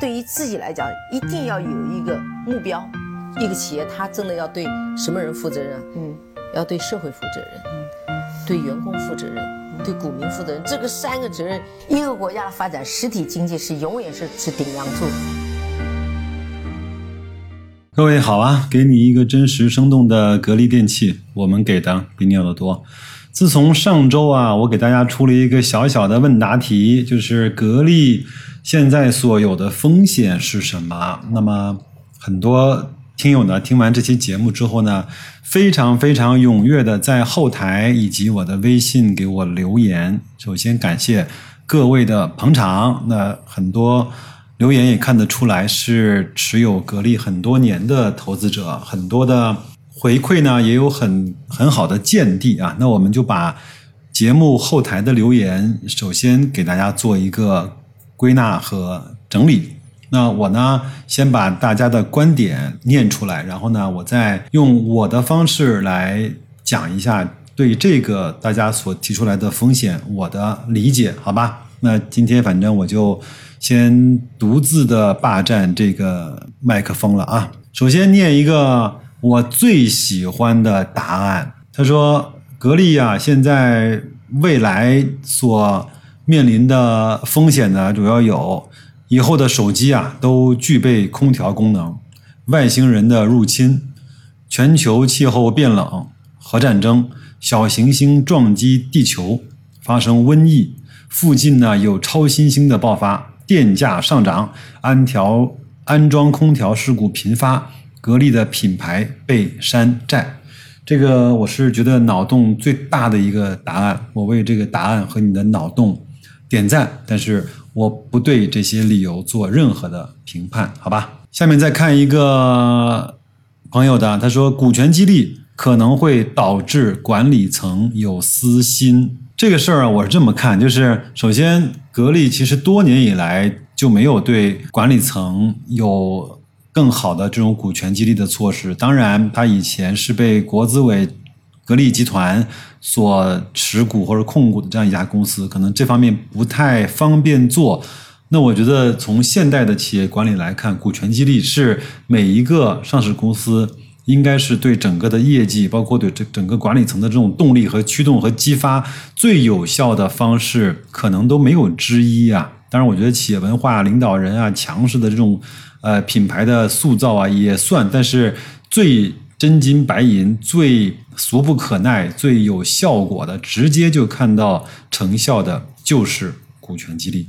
对于自己来讲，一定要有一个目标。一个企业，它真的要对什么人负责任？嗯，要对社会负责任，嗯，对员工负责任，对股民负责任。这个三个责任，一个国家的发展，实体经济是永远是是顶梁柱。各位好啊，给你一个真实生动的格力电器，我们给的比你要的多。自从上周啊，我给大家出了一个小小的问答题，就是格力现在所有的风险是什么？那么很多。听友呢，听完这期节目之后呢，非常非常踊跃的在后台以及我的微信给我留言。首先感谢各位的捧场，那很多留言也看得出来是持有格力很多年的投资者，很多的回馈呢也有很很好的见地啊。那我们就把节目后台的留言，首先给大家做一个归纳和整理。那我呢，先把大家的观点念出来，然后呢，我再用我的方式来讲一下对这个大家所提出来的风险我的理解，好吧？那今天反正我就先独自的霸占这个麦克风了啊！首先念一个我最喜欢的答案，他说：“格力啊，现在未来所面临的风险呢，主要有。”以后的手机啊，都具备空调功能。外星人的入侵，全球气候变冷，核战争，小行星撞击地球，发生瘟疫，附近呢有超新星的爆发，电价上涨，安调安装空调事故频发，格力的品牌被山寨。这个我是觉得脑洞最大的一个答案，我为这个答案和你的脑洞点赞。但是。我不对这些理由做任何的评判，好吧？下面再看一个朋友的，他说股权激励可能会导致管理层有私心。这个事儿啊，我是这么看，就是首先，格力其实多年以来就没有对管理层有更好的这种股权激励的措施。当然，他以前是被国资委。格力集团所持股或者控股的这样一家公司，可能这方面不太方便做。那我觉得从现代的企业管理来看，股权激励是每一个上市公司应该是对整个的业绩，包括对这整个管理层的这种动力和驱动和激发最有效的方式，可能都没有之一啊。当然，我觉得企业文化、领导人啊、强势的这种呃品牌的塑造啊也算，但是最。真金白银、最俗不可耐、最有效果的，直接就看到成效的，就是股权激励。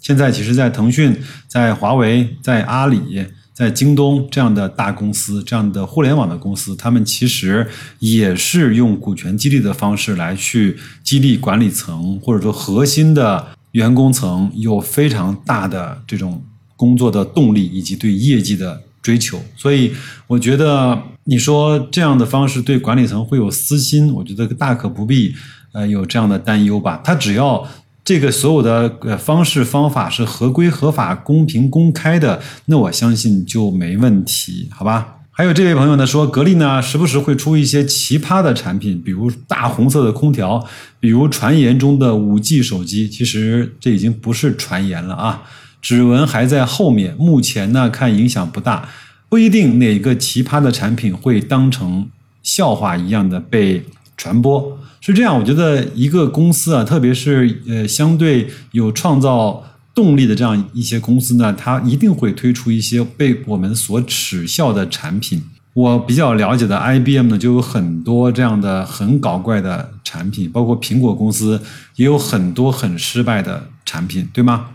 现在其实，在腾讯、在华为、在阿里、在京东这样的大公司、这样的互联网的公司，他们其实也是用股权激励的方式来去激励管理层，或者说核心的员工层，有非常大的这种工作的动力以及对业绩的。追求，所以我觉得你说这样的方式对管理层会有私心，我觉得大可不必，呃，有这样的担忧吧。他只要这个所有的呃方式方法是合规、合法、公平、公开的，那我相信就没问题，好吧？还有这位朋友呢说，格力呢时不时会出一些奇葩的产品，比如大红色的空调，比如传言中的五 G 手机，其实这已经不是传言了啊。指纹还在后面，目前呢看影响不大，不一定哪个奇葩的产品会当成笑话一样的被传播。是这样，我觉得一个公司啊，特别是呃相对有创造动力的这样一些公司呢，它一定会推出一些被我们所耻笑的产品。我比较了解的 IBM 呢，就有很多这样的很搞怪的产品，包括苹果公司也有很多很失败的产品，对吗？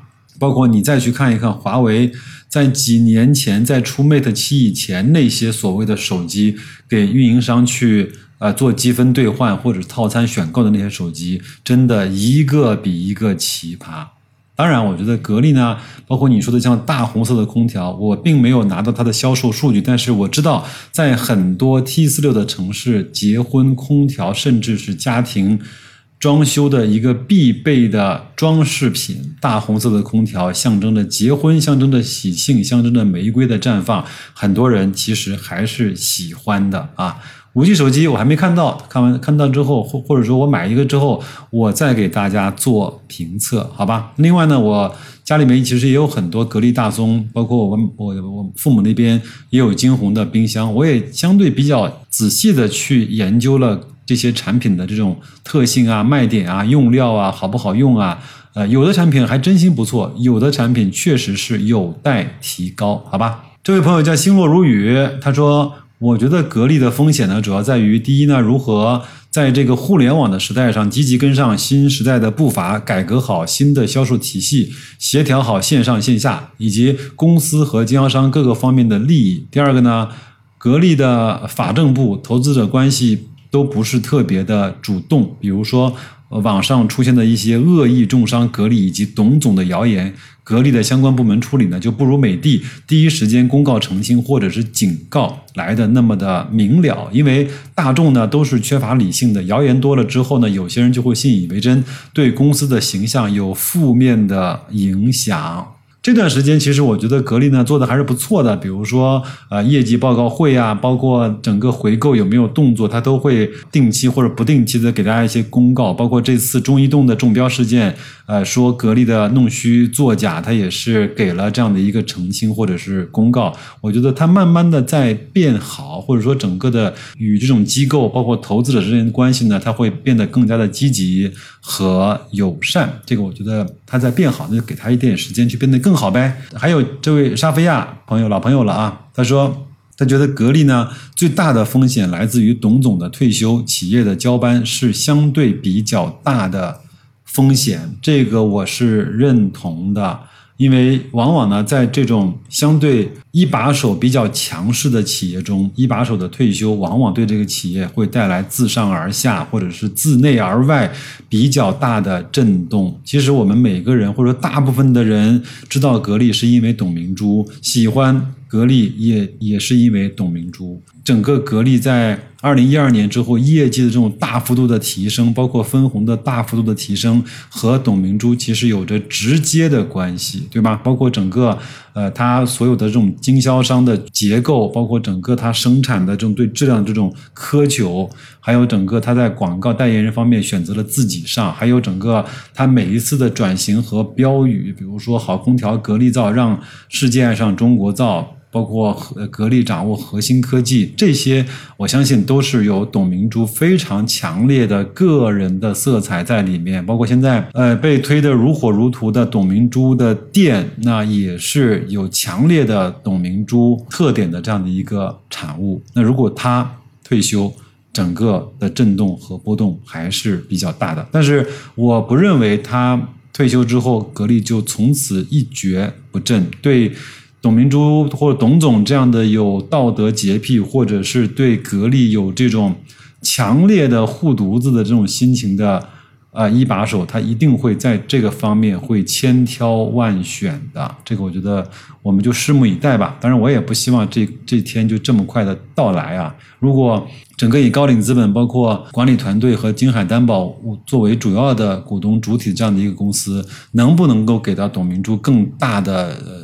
包括你再去看一看华为在几年前在出 Mate 七以前那些所谓的手机给运营商去呃做积分兑换或者套餐选购的那些手机，真的一个比一个奇葩。当然，我觉得格力呢，包括你说的像大红色的空调，我并没有拿到它的销售数据，但是我知道在很多 T 四六的城市，结婚空调甚至是家庭。装修的一个必备的装饰品，大红色的空调象征着结婚，象征着喜庆，象征着玫瑰的绽放。很多人其实还是喜欢的啊。五 G 手机我还没看到，看完看到之后，或或者说我买一个之后，我再给大家做评测，好吧？另外呢，我。家里面其实也有很多格力大宗，包括我我我父母那边也有金鸿的冰箱，我也相对比较仔细的去研究了这些产品的这种特性啊、卖点啊、用料啊、好不好用啊。呃，有的产品还真心不错，有的产品确实是有待提高，好吧？这位朋友叫星落如雨，他说。我觉得格力的风险呢，主要在于第一呢，如何在这个互联网的时代上积极跟上新时代的步伐，改革好新的销售体系，协调好线上线下以及公司和经销商各个方面的利益。第二个呢，格力的法政部投资者关系都不是特别的主动，比如说。网上出现的一些恶意重伤格力以及董总的谣言，格力的相关部门处理呢，就不如美的第一时间公告澄清或者是警告来的那么的明了。因为大众呢都是缺乏理性的，谣言多了之后呢，有些人就会信以为真，对公司的形象有负面的影响。这段时间其实我觉得格力呢做的还是不错的，比如说呃业绩报告会啊，包括整个回购有没有动作，它都会定期或者不定期的给大家一些公告。包括这次中移动的中标事件，呃说格力的弄虚作假，它也是给了这样的一个澄清或者是公告。我觉得它慢慢的在变好，或者说整个的与这种机构包括投资者之间的关系呢，它会变得更加的积极和友善。这个我觉得它在变好，那就给它一点时间去变得更。更好呗。还有这位沙菲亚朋友，老朋友了啊。他说，他觉得格力呢最大的风险来自于董总的退休，企业的交班是相对比较大的风险。这个我是认同的。因为往往呢，在这种相对一把手比较强势的企业中，一把手的退休往往对这个企业会带来自上而下或者是自内而外比较大的震动。其实我们每个人或者大部分的人知道格力是因为董明珠喜欢。格力也也是因为董明珠，整个格力在二零一二年之后业绩的这种大幅度的提升，包括分红的大幅度的提升，和董明珠其实有着直接的关系，对吧？包括整个呃，它所有的这种经销商的结构，包括整个它生产的这种对质量的这种苛求，还有整个它在广告代言人方面选择了自己上，还有整个它每一次的转型和标语，比如说好空调格力造，让世界爱上中国造。包括格力掌握核心科技，这些我相信都是有董明珠非常强烈的个人的色彩在里面。包括现在呃被推得如火如荼的董明珠的店，那也是有强烈的董明珠特点的这样的一个产物。那如果他退休，整个的震动和波动还是比较大的。但是我不认为他退休之后，格力就从此一蹶不振。对。董明珠或者董总这样的有道德洁癖，或者是对格力有这种强烈的护犊子的这种心情的啊一把手，他一定会在这个方面会千挑万选的。这个我觉得我们就拭目以待吧。当然，我也不希望这这天就这么快的到来啊。如果整个以高瓴资本、包括管理团队和金海担保作为主要的股东主体这样的一个公司，能不能够给到董明珠更大的呃？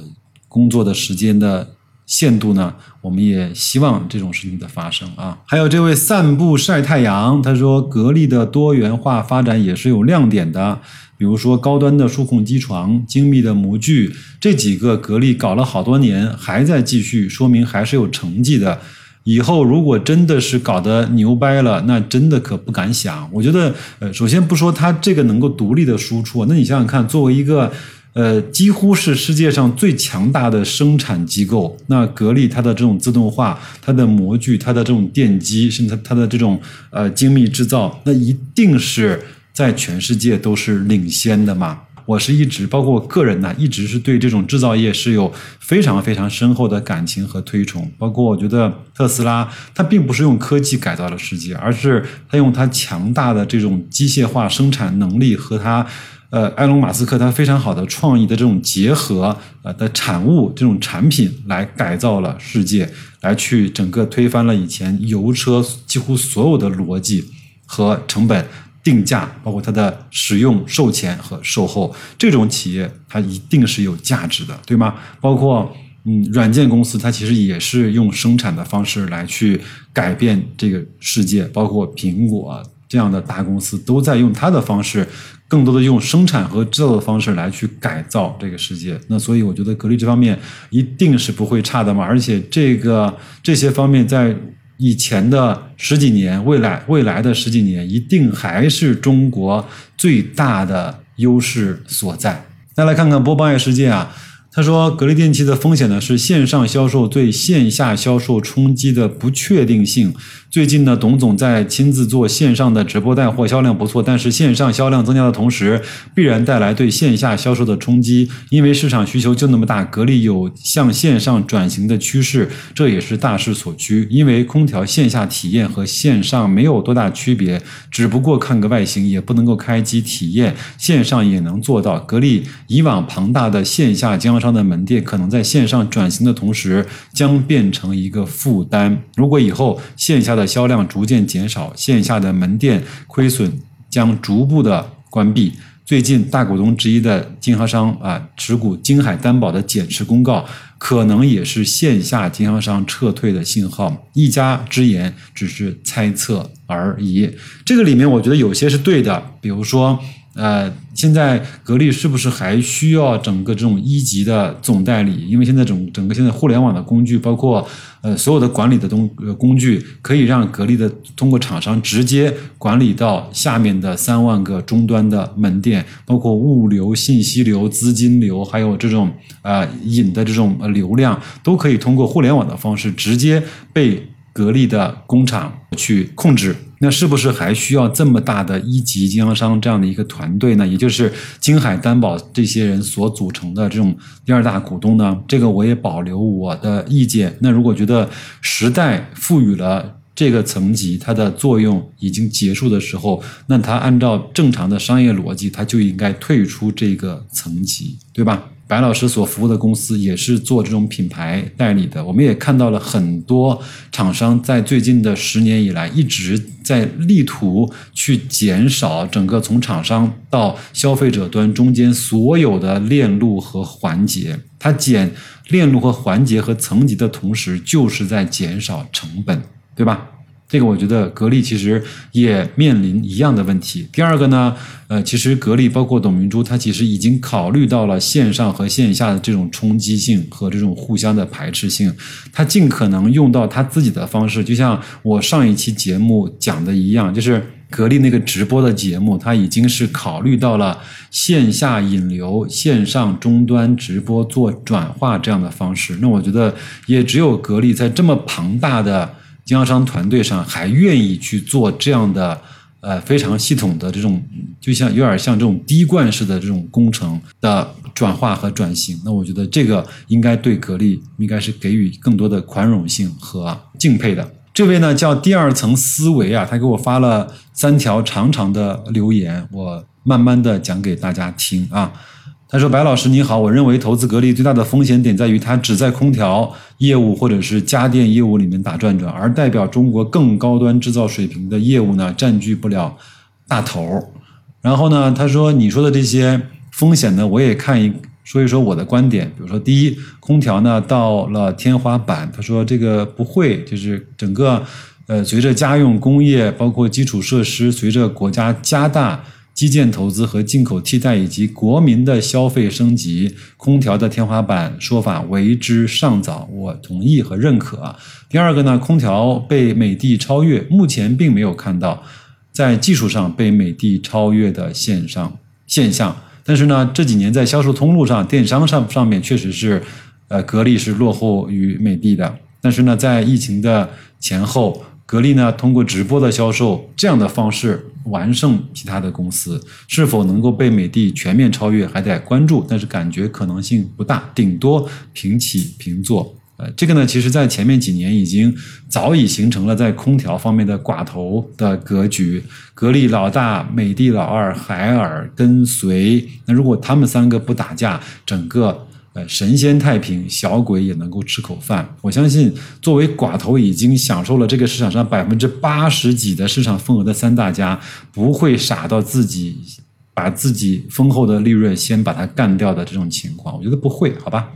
工作的时间的限度呢？我们也希望这种事情的发生啊。还有这位散步晒太阳，他说格力的多元化发展也是有亮点的，比如说高端的数控机床、精密的模具这几个，格力搞了好多年还在继续，说明还是有成绩的。以后如果真的是搞得牛掰了，那真的可不敢想。我觉得，呃，首先不说它这个能够独立的输出，那你想想看，作为一个。呃，几乎是世界上最强大的生产机构。那格力它的这种自动化、它的模具、它的这种电机，甚至它的这种呃精密制造，那一定是在全世界都是领先的嘛。我是一直，包括我个人呢，一直是对这种制造业是有非常非常深厚的感情和推崇。包括我觉得特斯拉，它并不是用科技改造了世界，而是它用它强大的这种机械化生产能力和它。呃，埃隆·马斯克他非常好的创意的这种结合，呃的产物这种产品来改造了世界，来去整个推翻了以前油车几乎所有的逻辑和成本定价，包括它的使用、售前和售后，这种企业它一定是有价值的，对吗？包括嗯，软件公司它其实也是用生产的方式来去改变这个世界，包括苹果。这样的大公司都在用它的方式，更多的用生产和制造的方式来去改造这个世界。那所以我觉得格力这方面一定是不会差的嘛，而且这个这些方面在以前的十几年，未来未来的十几年，一定还是中国最大的优势所在。再来看看波邦业世界啊。他说，格力电器的风险呢是线上销售对线下销售冲击的不确定性。最近呢，董总在亲自做线上的直播带货，销量不错。但是线上销量增加的同时，必然带来对线下销售的冲击，因为市场需求就那么大。格力有向线上转型的趋势，这也是大势所趋。因为空调线下体验和线上没有多大区别，只不过看个外形，也不能够开机体验，线上也能做到。格力以往庞大的线下经销商的门店，可能在线上转型的同时，将变成一个负担。如果以后线下的销量逐渐减少，线下的门店亏损将逐步的关闭。最近大股东之一的经销商啊，持股金海担保的减持公告，可能也是线下经销商撤退的信号。一家之言，只是猜测而已。这个里面，我觉得有些是对的，比如说。呃，现在格力是不是还需要整个这种一级的总代理？因为现在整整个现在互联网的工具，包括呃所有的管理的东呃工具，可以让格力的通过厂商直接管理到下面的三万个终端的门店，包括物流、信息流、资金流，还有这种呃引的这种呃流量，都可以通过互联网的方式直接被格力的工厂去控制。那是不是还需要这么大的一级经销商这样的一个团队呢？也就是金海担保这些人所组成的这种第二大股东呢？这个我也保留我的意见。那如果觉得时代赋予了这个层级它的作用已经结束的时候，那它按照正常的商业逻辑，它就应该退出这个层级，对吧？白老师所服务的公司也是做这种品牌代理的，我们也看到了很多厂商在最近的十年以来一直在力图去减少整个从厂商到消费者端中间所有的链路和环节。它减链路和环节和层级的同时，就是在减少成本，对吧？这个我觉得格力其实也面临一样的问题。第二个呢，呃，其实格力包括董明珠，他其实已经考虑到了线上和线下的这种冲击性和这种互相的排斥性，他尽可能用到他自己的方式。就像我上一期节目讲的一样，就是格力那个直播的节目，它已经是考虑到了线下引流、线上终端直播做转化这样的方式。那我觉得也只有格力在这么庞大的。经销商团队上还愿意去做这样的呃非常系统的这种，就像有点像这种滴灌式的这种工程的转化和转型，那我觉得这个应该对格力应该是给予更多的宽容性和敬佩的。这位呢叫第二层思维啊，他给我发了三条长长的留言，我慢慢的讲给大家听啊。他说：“白老师你好，我认为投资格力最大的风险点在于它只在空调业务或者是家电业务里面打转转，而代表中国更高端制造水平的业务呢，占据不了大头。然后呢，他说你说的这些风险呢，我也看一说一说我的观点。比如说，第一，空调呢到了天花板，他说这个不会，就是整个呃随着家用工业包括基础设施，随着国家加大。”基建投资和进口替代，以及国民的消费升级，空调的天花板说法为之尚早，我同意和认可。第二个呢，空调被美的超越，目前并没有看到在技术上被美的超越的现上现象。但是呢，这几年在销售通路上、电商上上面确实是，呃，格力是落后于美的的。但是呢，在疫情的前后。格力呢，通过直播的销售这样的方式完胜其他的公司，是否能够被美的全面超越，还得关注。但是感觉可能性不大，顶多平起平坐。呃，这个呢，其实在前面几年已经早已形成了在空调方面的寡头的格局。格力老大，美的老二，海尔跟随。那如果他们三个不打架，整个。神仙太平，小鬼也能够吃口饭。我相信，作为寡头已经享受了这个市场上百分之八十几的市场份额的三大家，不会傻到自己把自己丰厚的利润先把它干掉的这种情况。我觉得不会，好吧。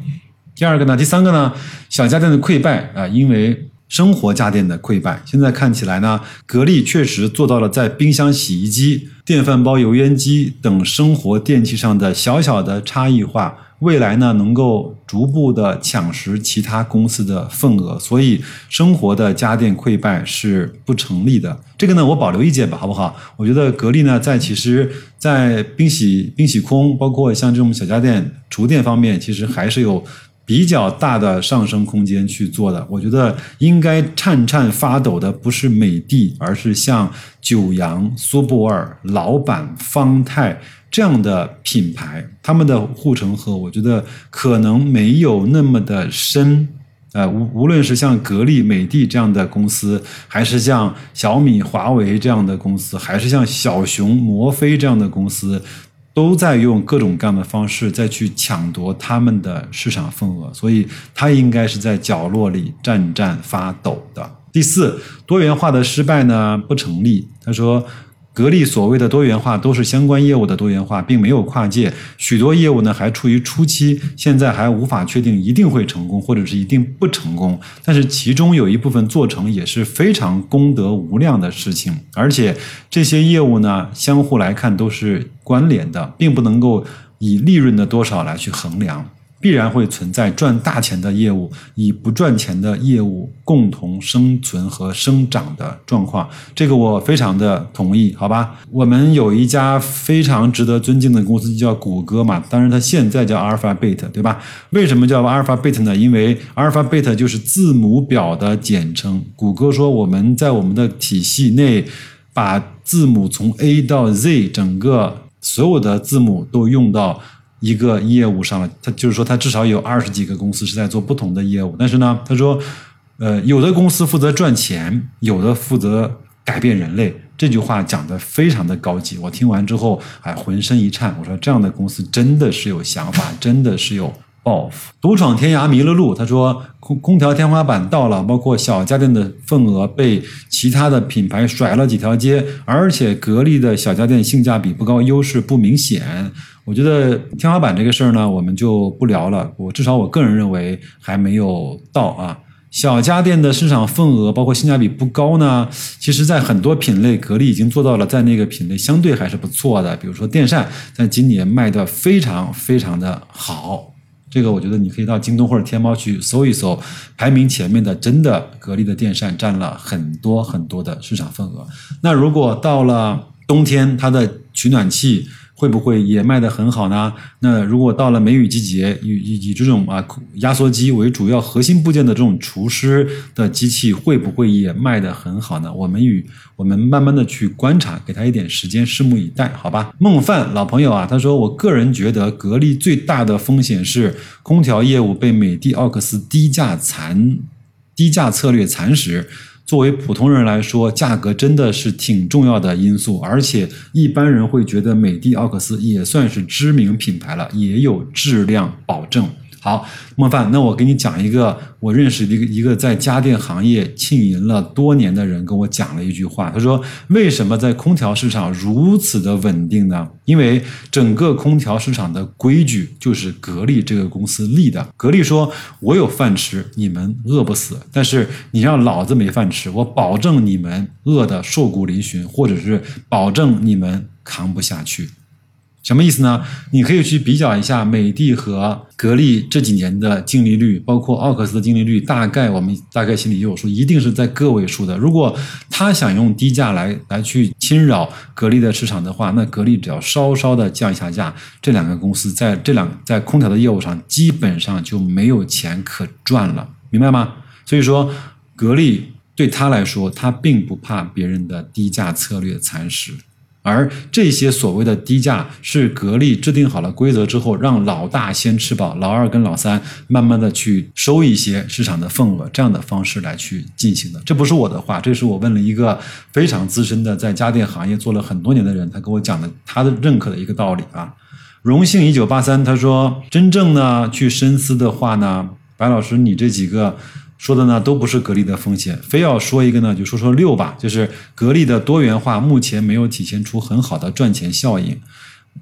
第二个呢，第三个呢，小家电的溃败啊，因为。生活家电的溃败。现在看起来呢，格力确实做到了在冰箱、洗衣机、电饭煲、油烟机等生活电器上的小小的差异化。未来呢，能够逐步的抢食其他公司的份额，所以生活的家电溃败是不成立的。这个呢，我保留意见吧，好不好？我觉得格力呢，在其实，在冰洗、冰洗空，包括像这种小家电、厨电方面，其实还是有比较大的上升空间去做的。我觉得应该颤颤发抖的不是美的，而是像九阳、苏泊尔、老板、方太。这样的品牌，他们的护城河，我觉得可能没有那么的深。呃，无无论是像格力、美的这样的公司，还是像小米、华为这样的公司，还是像小熊、摩飞这样的公司，都在用各种各样的方式再去抢夺他们的市场份额。所以，它应该是在角落里战战发抖的。第四，多元化的失败呢不成立。他说。格力所谓的多元化，都是相关业务的多元化，并没有跨界。许多业务呢还处于初期，现在还无法确定一定会成功，或者是一定不成功。但是其中有一部分做成也是非常功德无量的事情，而且这些业务呢相互来看都是关联的，并不能够以利润的多少来去衡量。必然会存在赚大钱的业务与不赚钱的业务共同生存和生长的状况，这个我非常的同意，好吧？我们有一家非常值得尊敬的公司就叫谷歌嘛，当然它现在叫阿尔法贝塔，对吧？为什么叫阿尔法贝塔呢？因为阿尔法贝塔就是字母表的简称。谷歌说我们在我们的体系内把字母从 A 到 Z 整个所有的字母都用到。一个业务上了，他就是说，他至少有二十几个公司是在做不同的业务。但是呢，他说，呃，有的公司负责赚钱，有的负责改变人类。这句话讲的非常的高级，我听完之后，哎，浑身一颤。我说，这样的公司真的是有想法，真的是有。抱负，独闯天涯迷了路。他说，空空调天花板到了，包括小家电的份额被其他的品牌甩了几条街，而且格力的小家电性价比不高，优势不明显。我觉得天花板这个事儿呢，我们就不聊了。我至少我个人认为还没有到啊。小家电的市场份额，包括性价比不高呢，其实在很多品类，格力已经做到了，在那个品类相对还是不错的。比如说电扇，在今年卖的非常非常的好。这个我觉得你可以到京东或者天猫去搜一搜，排名前面的真的格力的电扇占了很多很多的市场份额。那如果到了冬天，它的取暖器。会不会也卖得很好呢？那如果到了梅雨季节，以以以这种啊压缩机为主要核心部件的这种除湿的机器，会不会也卖得很好呢？我们与我们慢慢的去观察，给他一点时间，拭目以待，好吧？孟范老朋友啊，他说，我个人觉得格力最大的风险是空调业务被美的奥克斯低价蚕低价策略蚕食。作为普通人来说，价格真的是挺重要的因素，而且一般人会觉得美的奥克斯也算是知名品牌了，也有质量保证。好，孟范，那我给你讲一个我认识的一个一个在家电行业经营了多年的人跟我讲了一句话，他说：“为什么在空调市场如此的稳定呢？因为整个空调市场的规矩就是格力这个公司立的。格力说，我有饭吃，你们饿不死；但是你让老子没饭吃，我保证你们饿得瘦骨嶙峋，或者是保证你们扛不下去。”什么意思呢？你可以去比较一下美的和格力这几年的净利率，包括奥克斯的净利率，大概我们大概心里就有数，一定是在个位数的。如果他想用低价来来去侵扰格力的市场的话，那格力只要稍稍的降一下价，这两个公司在这两在空调的业务上基本上就没有钱可赚了，明白吗？所以说，格力对他来说，他并不怕别人的低价策略蚕食。而这些所谓的低价，是格力制定好了规则之后，让老大先吃饱，老二跟老三慢慢的去收一些市场的份额，这样的方式来去进行的。这不是我的话，这是我问了一个非常资深的在家电行业做了很多年的人，他跟我讲的，他的认可的一个道理啊。荣幸一九八三，他说，真正呢去深思的话呢，白老师，你这几个。说的呢都不是格力的风险，非要说一个呢就说说六吧，就是格力的多元化目前没有体现出很好的赚钱效应。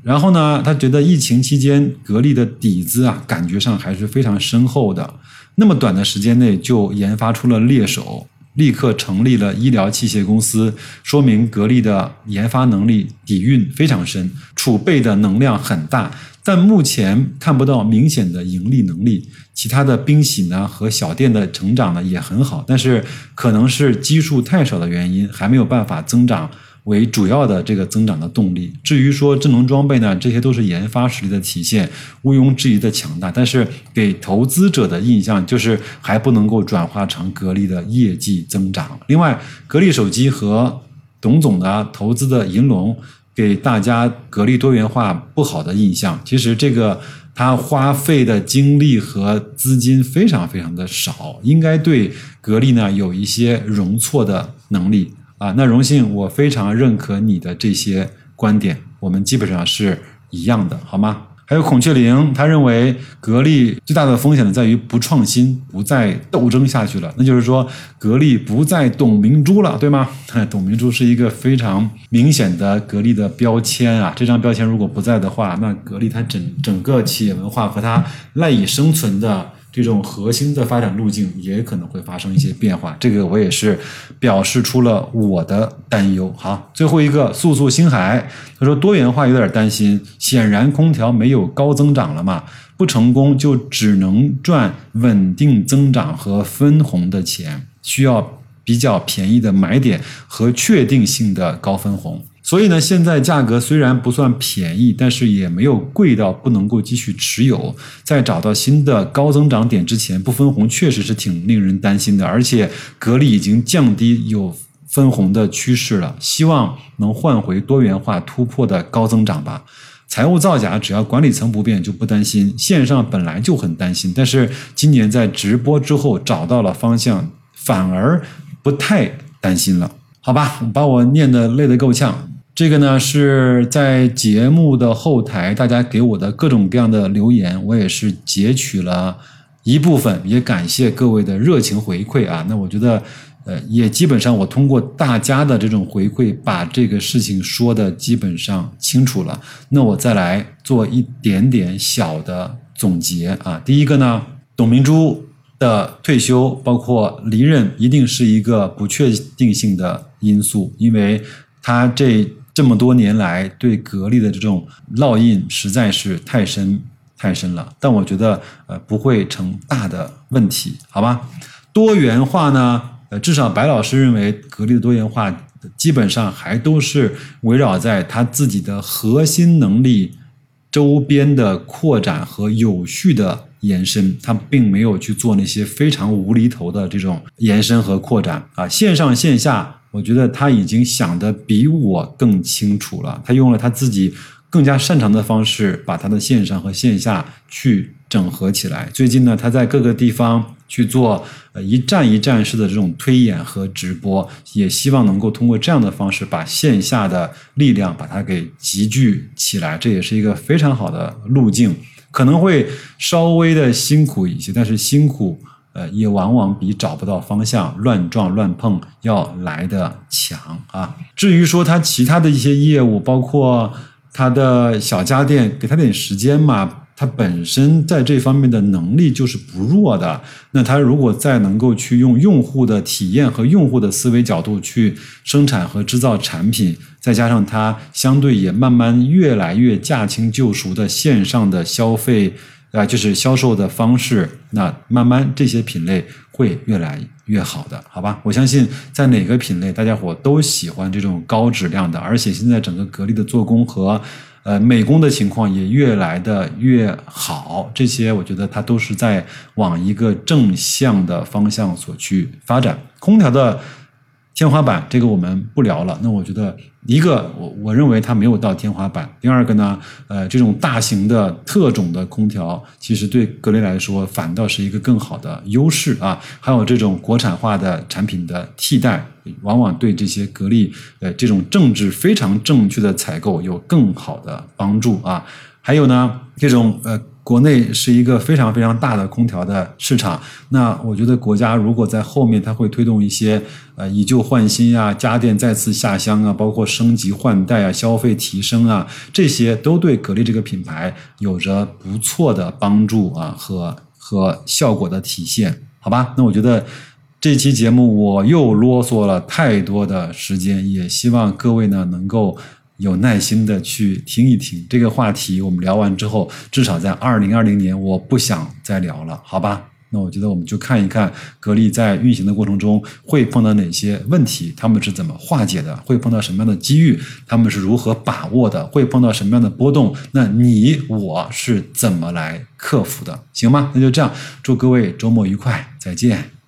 然后呢，他觉得疫情期间格力的底子啊，感觉上还是非常深厚的。那么短的时间内就研发出了猎手，立刻成立了医疗器械公司，说明格力的研发能力底蕴非常深，储备的能量很大。但目前看不到明显的盈利能力。其他的冰洗呢和小店的成长呢也很好，但是可能是基数太少的原因，还没有办法增长。为主要的这个增长的动力。至于说智能装备呢，这些都是研发实力的体现，毋庸置疑的强大。但是给投资者的印象就是还不能够转化成格力的业绩增长。另外，格力手机和董总的投资的银龙，给大家格力多元化不好的印象。其实这个他花费的精力和资金非常非常的少，应该对格力呢有一些容错的能力。啊，那荣幸，我非常认可你的这些观点，我们基本上是一样的，好吗？还有孔雀翎，他认为格力最大的风险呢在于不创新，不再斗争下去了，那就是说格力不再董明珠了，对吗？董明珠是一个非常明显的格力的标签啊，这张标签如果不在的话，那格力它整整个企业文化和它赖以生存的。这种核心的发展路径也可能会发生一些变化，这个我也是表示出了我的担忧。好，最后一个速速星海，他说多元化有点担心，显然空调没有高增长了嘛，不成功就只能赚稳定增长和分红的钱，需要比较便宜的买点和确定性的高分红。所以呢，现在价格虽然不算便宜，但是也没有贵到不能够继续持有。在找到新的高增长点之前，不分红确实是挺令人担心的。而且格力已经降低有分红的趋势了，希望能换回多元化突破的高增长吧。财务造假，只要管理层不变就不担心。线上本来就很担心，但是今年在直播之后找到了方向，反而不太担心了。好吧，把我念得累得够呛。这个呢是在节目的后台，大家给我的各种各样的留言，我也是截取了一部分，也感谢各位的热情回馈啊。那我觉得，呃，也基本上我通过大家的这种回馈，把这个事情说的基本上清楚了。那我再来做一点点小的总结啊。第一个呢，董明珠的退休包括离任，一定是一个不确定性的因素，因为他这。这么多年来对格力的这种烙印实在是太深太深了，但我觉得呃不会成大的问题，好吧？多元化呢，呃，至少白老师认为格力的多元化基本上还都是围绕在他自己的核心能力周边的扩展和有序的延伸，他并没有去做那些非常无厘头的这种延伸和扩展啊，线上线下。我觉得他已经想的比我更清楚了。他用了他自己更加擅长的方式，把他的线上和线下去整合起来。最近呢，他在各个地方去做呃一站一站式的这种推演和直播，也希望能够通过这样的方式把线下的力量把它给集聚起来。这也是一个非常好的路径，可能会稍微的辛苦一些，但是辛苦。呃，也往往比找不到方向、乱撞乱碰要来的强啊。至于说他其他的一些业务，包括他的小家电，给他点时间嘛，他本身在这方面的能力就是不弱的。那他如果再能够去用用户的体验和用户的思维角度去生产和制造产品，再加上他相对也慢慢越来越驾轻就熟的线上的消费。啊，就是销售的方式，那慢慢这些品类会越来越好的，好吧？我相信在哪个品类，大家伙都喜欢这种高质量的，而且现在整个格力的做工和呃美工的情况也越来的越好，这些我觉得它都是在往一个正向的方向所去发展。空调的。天花板这个我们不聊了。那我觉得一个我我认为它没有到天花板。第二个呢，呃，这种大型的特种的空调，其实对格力来说反倒是一个更好的优势啊。还有这种国产化的产品的替代，往往对这些格力呃这种政治非常正确的采购有更好的帮助啊。还有呢，这种呃国内是一个非常非常大的空调的市场，那我觉得国家如果在后面它会推动一些呃以旧换新啊、家电再次下乡啊、包括升级换代啊、消费提升啊，这些都对格力这个品牌有着不错的帮助啊和和效果的体现，好吧？那我觉得。这期节目我又啰嗦了太多的时间，也希望各位呢能够有耐心的去听一听这个话题。我们聊完之后，至少在二零二零年，我不想再聊了，好吧？那我觉得我们就看一看格力在运行的过程中会碰到哪些问题，他们是怎么化解的，会碰到什么样的机遇，他们是如何把握的，会碰到什么样的波动，那你我是怎么来克服的？行吗？那就这样，祝各位周末愉快，再见。